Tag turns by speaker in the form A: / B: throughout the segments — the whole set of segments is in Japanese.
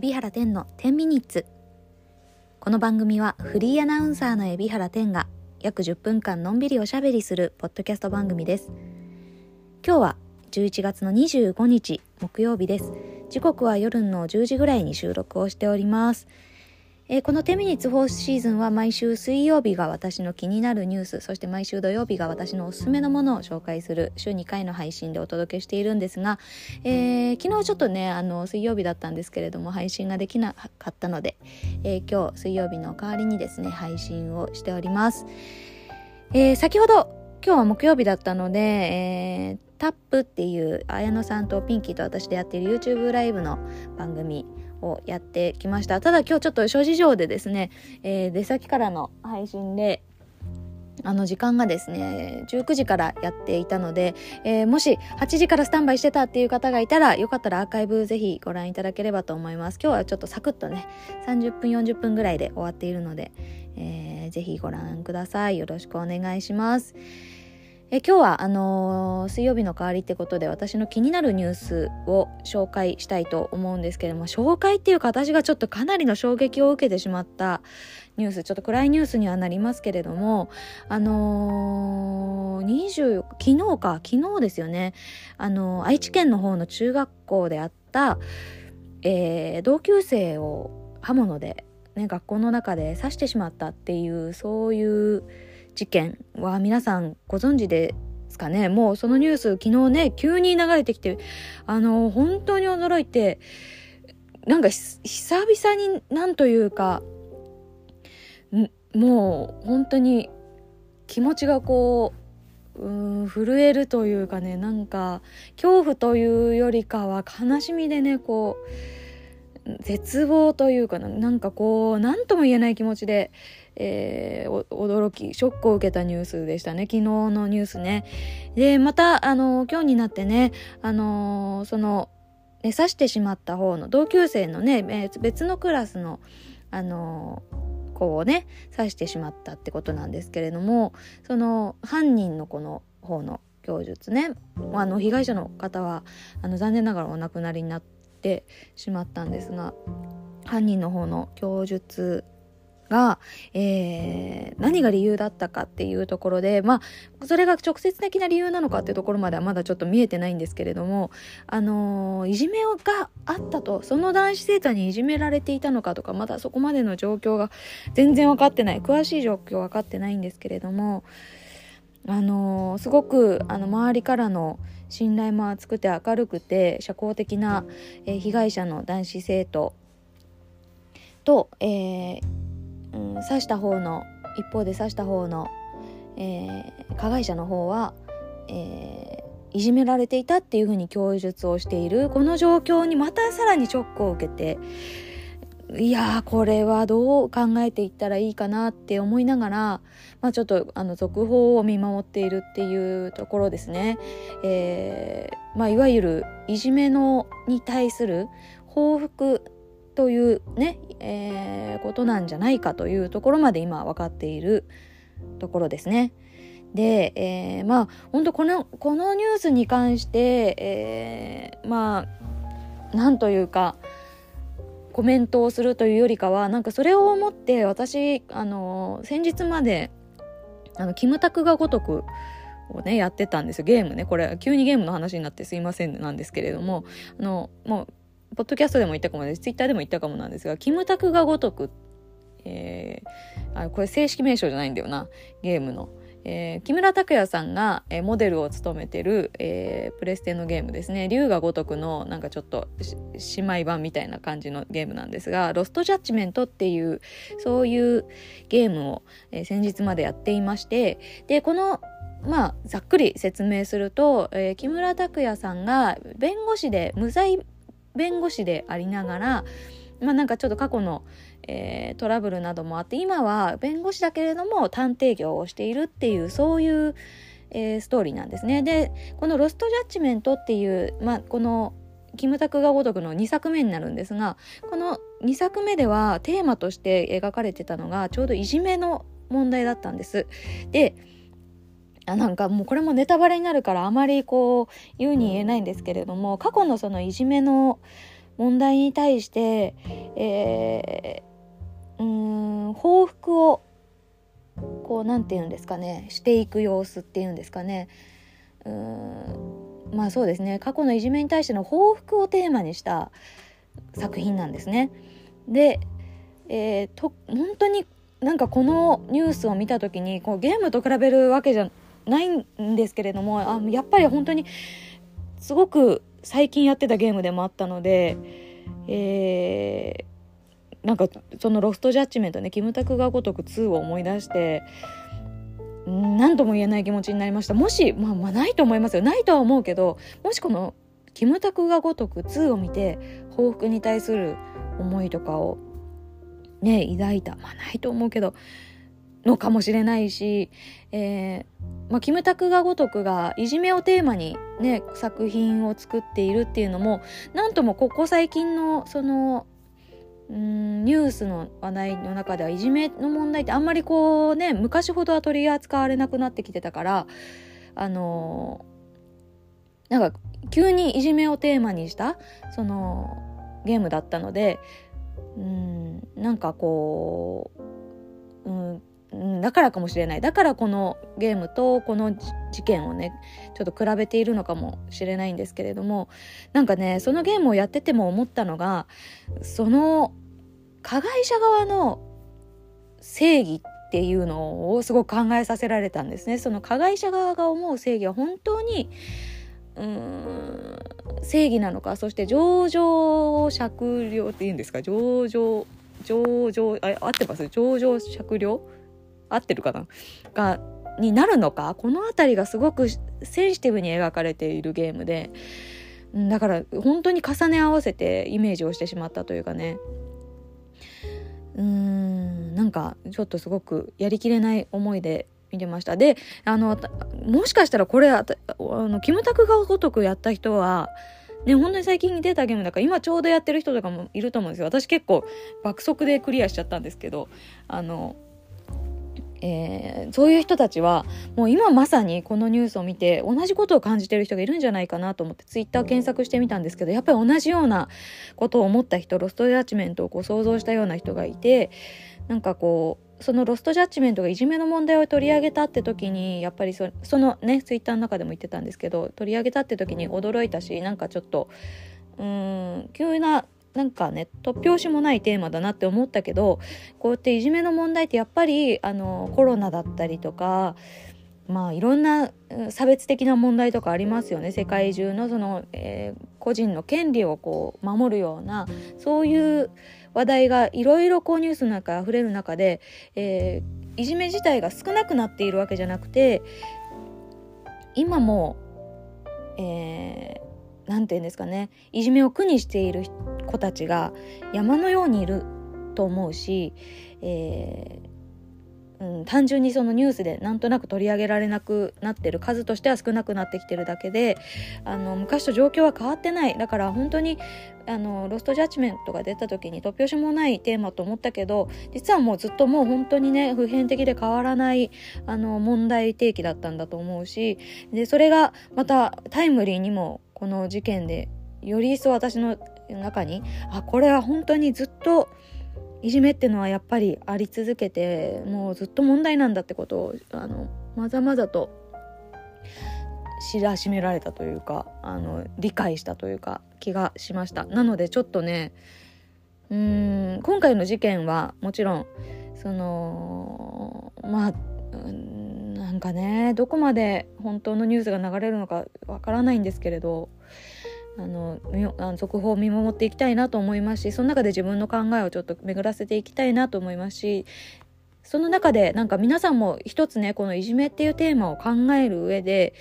A: 海老原天の10ミニッツ。この番組はフリーアナウンサーの海老原天が約10分間のんびりおしゃべりするポッドキャスト番組です。今日は11月の25日木曜日です。時刻は夜の10時ぐらいに収録をしております。えー、この10ミニッツ4シーズンは毎週水曜日が私の気になるニュース、そして毎週土曜日が私のおすすめのものを紹介する週2回の配信でお届けしているんですが、えー、昨日ちょっとね、あの、水曜日だったんですけれども、配信ができなかったので、えー、今日水曜日の代わりにですね、配信をしております。え先ほど、今日は木曜日だったので、えタップっていう綾野さんとピンキーと私でやっている YouTube ライブの番組をやってきました。ただ今日ちょっと諸事情でですね、えー、出先からの配信で、あの時間がですね、19時からやっていたので、えー、もし8時からスタンバイしてたっていう方がいたら、よかったらアーカイブぜひご覧いただければと思います。今日はちょっとサクッとね、30分40分ぐらいで終わっているので、えー、ぜひご覧ください。よろしくお願いします。え今日はあのー、水曜日の代わりってことで私の気になるニュースを紹介したいと思うんですけれども紹介っていうか私がちょっとかなりの衝撃を受けてしまったニュースちょっと暗いニュースにはなりますけれどもあのー、20昨日か昨日ですよね。あのー、愛知県の方の中学校であった、えー、同級生を刃物で、ね、学校の中で刺してしまったっていうそういう事件は皆さんご存知ですかね？もうそのニュース昨日ね急に流れてきてあの本当に驚いてなんか久々になんというかもう本当に気持ちがこううん震えるというかねなんか恐怖というよりかは悲しみでねこう絶望というかなんかこう何とも言えない気持ちでえー、驚き、ショックを受けたニュースでしたね。昨日のニュースね。で、また、あの、今日になってね、あの、その、ね、刺してしまった方の同級生のね、別のクラスの、あの、子をね、刺してしまったってことなんですけれども、その、犯人の子の方の供述ね、あの、被害者の方は、あの、残念ながらお亡くなりになってしまったんですが、犯人の方の供述が、えー、何が理由だったかっていうところで、まあ、それが直接的な理由なのかっていうところまではまだちょっと見えてないんですけれども、あのー、いじめがあったと、その男子生徒にいじめられていたのかとか、まだそこまでの状況が全然分かってない、詳しい状況分かってないんですけれども、あのー、すごく、あの、周りからの信頼も厚くて明るくて、社交的な、えー、被害者の男子生徒と、えー、うん、刺した方の一方で刺した方の、えー、加害者の方は、えー、いじめられていたっていうふうに供述をしているこの状況にまたさらにショックを受けていやこれはどう考えていったらいいかなって思いながら、まあ、ちょっとあの続報を見守っているっていうところですね。えーまあ、いわゆるいじめのに対する報復というね、えー、ことなんじゃないかというところまで今分かっているところですね。で、えー、まあ本当このこのニュースに関して、えー、まあなんというかコメントをするというよりかはなんかそれを思って私あの先日まであのキムタクが如くをねやってたんですよゲームねこれ急にゲームの話になってすいませんなんですけれどもあのもうポッドキャストでも言ったかもです。ツイッターでも言ったかもなんですが、キムタクがごとく、えー、あ、これ正式名称じゃないんだよな、ゲームの。えー、木村拓哉さんが、えー、モデルを務めてる、えー、プレステのゲームですね。竜が如くのなんかちょっと姉妹版みたいな感じのゲームなんですが、ロストジャッジメントっていう、そういうゲームを、えー、先日までやっていまして、で、このまあ、ざっくり説明すると、えー、木村拓哉さんが弁護士で無罪弁護士でありながら、まあなんかちょっと過去の、えー、トラブルなどもあって、今は弁護士だけれども探偵業をしているっていう、そういう、えー、ストーリーなんですね。で、このロストジャッジメントっていう、まあこのキムタクが如くの2作目になるんですが、この2作目ではテーマとして描かれてたのがちょうどいじめの問題だったんです。で、あなんかもうこれもネタバレになるからあまりこう言うに言えないんですけれども過去のそのいじめの問題に対して、えー、うん報復をこう何て言うんですかねしていく様子っていうんですかねうんまあそうですね過去のいじめに対しての報復をテーマにした作品なんですね。で、えー、と本当になんかこのニュースを見た時にこうゲームと比べるわけじゃないんですけれどもあやっぱり本当にすごく最近やってたゲームでもあったので、えー、なんかそのロストジャッジメントねキムタクが如く2を思い出して何とも言えない気持ちになりました。もし、まあ、まあないと思いますよ。ないとは思うけどもしこのキムタクが如く2を見て報復に対する思いとかをね抱いた。まあないと思うけどのかもしれないし、えーまあ、キムタクが如くがいじめをテーマにね作品を作っているっていうのもなんともここ最近のそのうんニュースの話題の中ではいじめの問題ってあんまりこうね昔ほどは取り扱われなくなってきてたからあのー、なんか急にいじめをテーマにしたそのゲームだったのでうんなんかこう、うん、だからかもしれない。だからこのゲームとこの事件をねちょっと比べているのかもしれないんですけれどもなんかねそのゲームをやってても思ったのがその加害者側の正義っていうのをすごく考えさせられたんですね。その加害者側が思う正義は本当にうーん正義なのかそして情状酌量っていうんですか？情状情状あ合ってます？情状酌量？合ってるかな？がになるのか？この辺りがすごくセンシティブに描かれているゲームで。だから本当に重ね合わせてイメージをしてしまったというかね。うーんなんかちょっとすごくやりきれない思いで見てました。であのもしかしたらこれあのキムタクがごとくやった人はね、本当に最近出たゲームだから今ちょうどやってる人とかもいると思うんですよ。私結構爆速でクリアしちゃったんですけどあのえー、そういう人たちはもう今まさにこのニュースを見て同じことを感じてる人がいるんじゃないかなと思ってツイッター検索してみたんですけどやっぱり同じようなことを思った人ロストジャッジメントをこう想像したような人がいてなんかこうそのロストジャッジメントがいじめの問題を取り上げたって時にやっぱりそそのねツイッターの中でも言ってたんですけど取り上げたって時に驚いたしなんかちょっとうん急ななんかね突拍子もないテーマだなって思ったけどこうやっていじめの問題ってやっぱりあのコロナだったりとかまあいろんな差別的な問題とかありますよね。世界中のその、えー、個人の権利をこう守るようなそういう話題がいろいろこうニュースの中溢れる中で、えー、いじめ自体が少なくなっているわけじゃなくて今も、え何て言うんですかねいじめを苦にしている子たちが山のようにいると思うし、えー、うん、単純にそのニュースでなんとなく取り上げられなくなってる数としては少なくなってきてるだけであの昔と状況は変わってない。だから本当にあのロストジャッジメントが出た時に突拍子もないテーマと思ったけど実はもうずっともう本当にね普遍的で変わらないあの問題提起だったんだと思うしでそれがまたタイムリーにもこの事件でより一層私の中にあこれは本当にずっといじめってのはやっぱりあり続けてもうずっと問題なんだってことをあのまざまざと知らしめられたというかあの理解したというか気がしました。なのでちょっとねうん今回の事件はもちろんそのまあなんかねどこまで本当のニュースが流れるのかわからないんですけれどあの続報を見守っていきたいなと思いますしその中で自分の考えをちょっと巡らせていきたいなと思いますしその中でなんか皆さんも一つねこのいじめっていうテーマを考える上で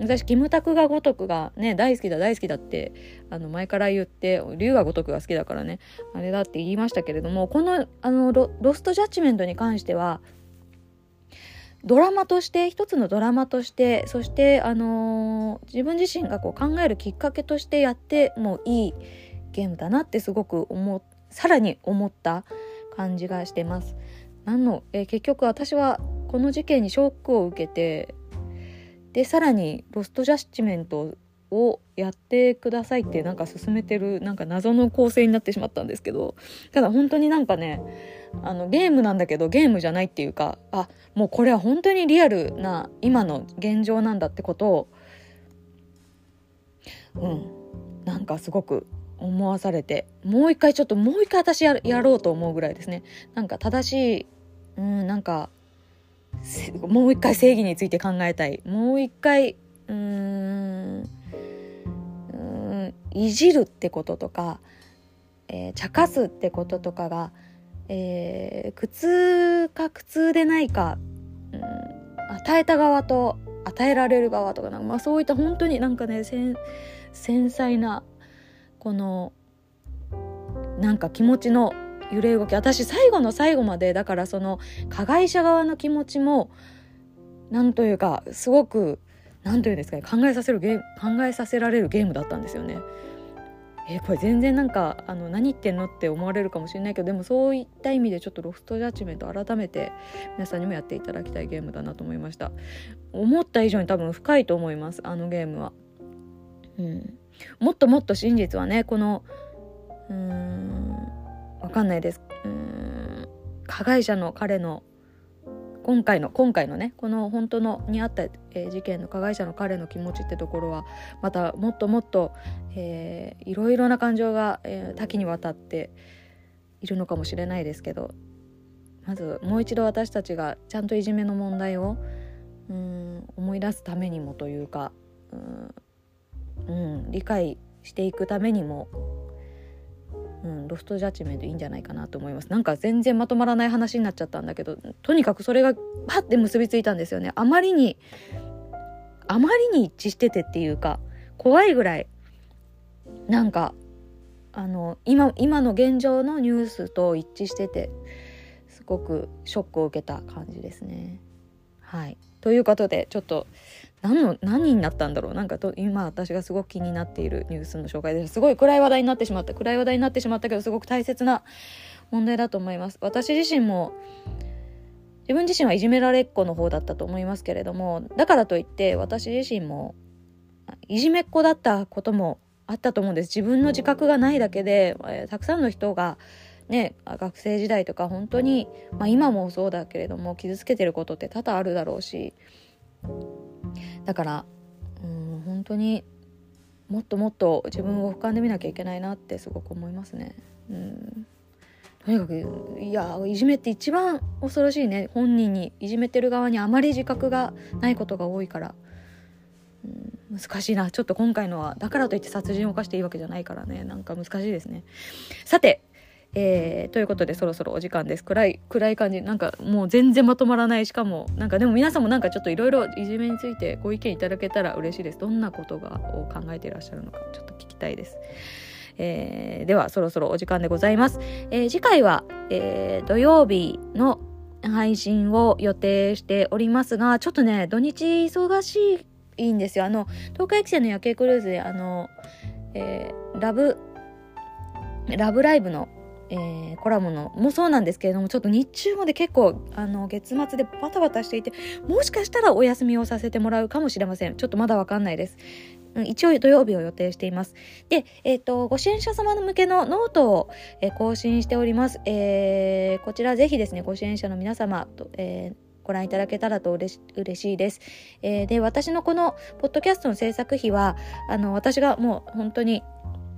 A: 私キムタクが如くがね大好きだ大好きだってあの前から言って龍が如くが好きだからねあれだって言いましたけれどもこのあのロストジャッジメントに関してはドラマとして一つのドラマとしてそしてあのー、自分自身がこう考えるきっかけとしてやってもいいゲームだなってすごく思さらに思った感じがしてます。何の、えー、結局私はこの事件にショックを受けてでさらにロストジャッジメントをやってくださいってなんか進めてるなんか謎の構成になってしまったんですけどただ本当になんかねあのゲームなんだけどゲームじゃないっていうかあもうこれは本当にリアルな今の現状なんだってことをうんなんかすごく思わされてもう一回ちょっともう一回私やろうと思うぐらいですね。なんか正しいうんなんかもう一回正義について考えたい。もう一回うーいじるってこととか、えー、茶化すってこととかが、えー、苦痛か苦痛でないか、うん、与えた側と与えられる側とかなんか、まあ、そういった本当になんかね繊細なこのなんか気持ちの揺れ動き私最後の最後までだからその加害者側の気持ちもなんというかすごく何というんですかね考えさせるゲ考えさせられるゲームだったんですよね。えー、これ全然なんかあの何言ってんのって思われるかもしれないけどでもそういった意味でちょっとロフトジャッジメント改めて皆さんにもやっていただきたいゲームだなと思いました。思った以上に多分深いと思いますあのゲームは、うん、もっともっと真実はねこのうーんわかんないです。うーん加害者の彼の今回の今回のねこの本当のにあった、えー、事件の加害者の彼の気持ちってところはまたもっともっと、えー、いろいろな感情が、えー、多岐にわたっているのかもしれないですけどまずもう一度私たちがちゃんといじめの問題をうん思い出すためにもというかうん、理解していくためにもうん、ロフトジャッジメントいいんじゃないかなと思います。なんか全然まとまらない話になっちゃったんだけどとにかくそれがパッて結びついたんですよね。あまりにあまりに一致しててっていうか怖いぐらいなんかあの今今の現状のニュースと一致しててすごくショックを受けた感じですね。はい。ということでちょっと何の何になったんだろう。なんかと今私がすごく気になっているニュースの紹介です。すごい暗い話題になってしまった。暗い話題になってしまったけどすごく大切な問題だと思います。私自身も自分自身はいじめられっ子の方だったと思いますけれどもだからといって私自身もいじめっ子だったこともあったと思うんです。自分の自覚がないだけで、えー、たくさんの人がね学生時代とか本当に、まあ、今もそうだけれども傷つけてることって多々あるだろうしだからうん本当にもっともっと自分を俯瞰で見なきゃいけないなってすごく思いますね。うん。とにかくいやいじめって一番恐ろしいね。本人にいじめてる側にあまり自覚がないことが多いから、うん、難しいな。ちょっと今回のはだからといって殺人を犯していいわけじゃないからね。なんか難しいですね。さてえー、ということでそろそろお時間です。暗い暗い感じ。なんかもう全然まとまらない。しかもなんかでも皆さんもなんかちょっといろいろいじめについてご意見いただけたら嬉しいです。どんなことがを考えていらっしゃるのかちょっと聞きたいです、えー、ではそろそろお時間でございます、えー、次回は、え土曜日の配信を予定しておりますがちょっとね土日忙しいんですよ。あの東海汽船の夜景クルーズであの、えラブラブライブのえー、コラムのもそうなんですけれどもちょっと日中まで結構あの月末でバタバタしていてもしかしたらお休みをさせてもらうかもしれません。ちょっとまだわかんないです、一応土曜日を予定しています。で、えっ、ー、とご支援者様向けのノートを、えー、更新しております、えー、こちらぜひですねご支援者の皆様と、えーご覧いただけたらと嬉し嬉しいです。えー、で、私のこのポッドキャストの制作費は、あの、私がもう本当に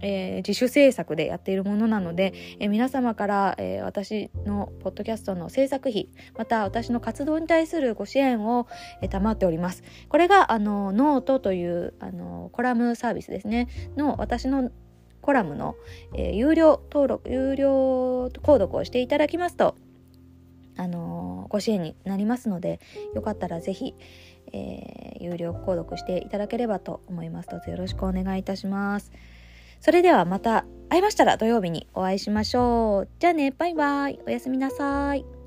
A: えー、自主制作でやっているものなので、えー、皆様から、えー、私のポッドキャストの制作費また私の活動に対するご支援を、えー、賜っております。これがあのノートというあのコラムサービスですね。の私のコラムの、えー、有料登録有料購読をしていただきますとあのご支援になりますのでよかったらぜひ、えー、有料購読していただければと思います。どうぞよろしくお願いいたします。それではまた会いましたら土曜日にお会いしましょう。じゃあね、バイバイ。おやすみなさい。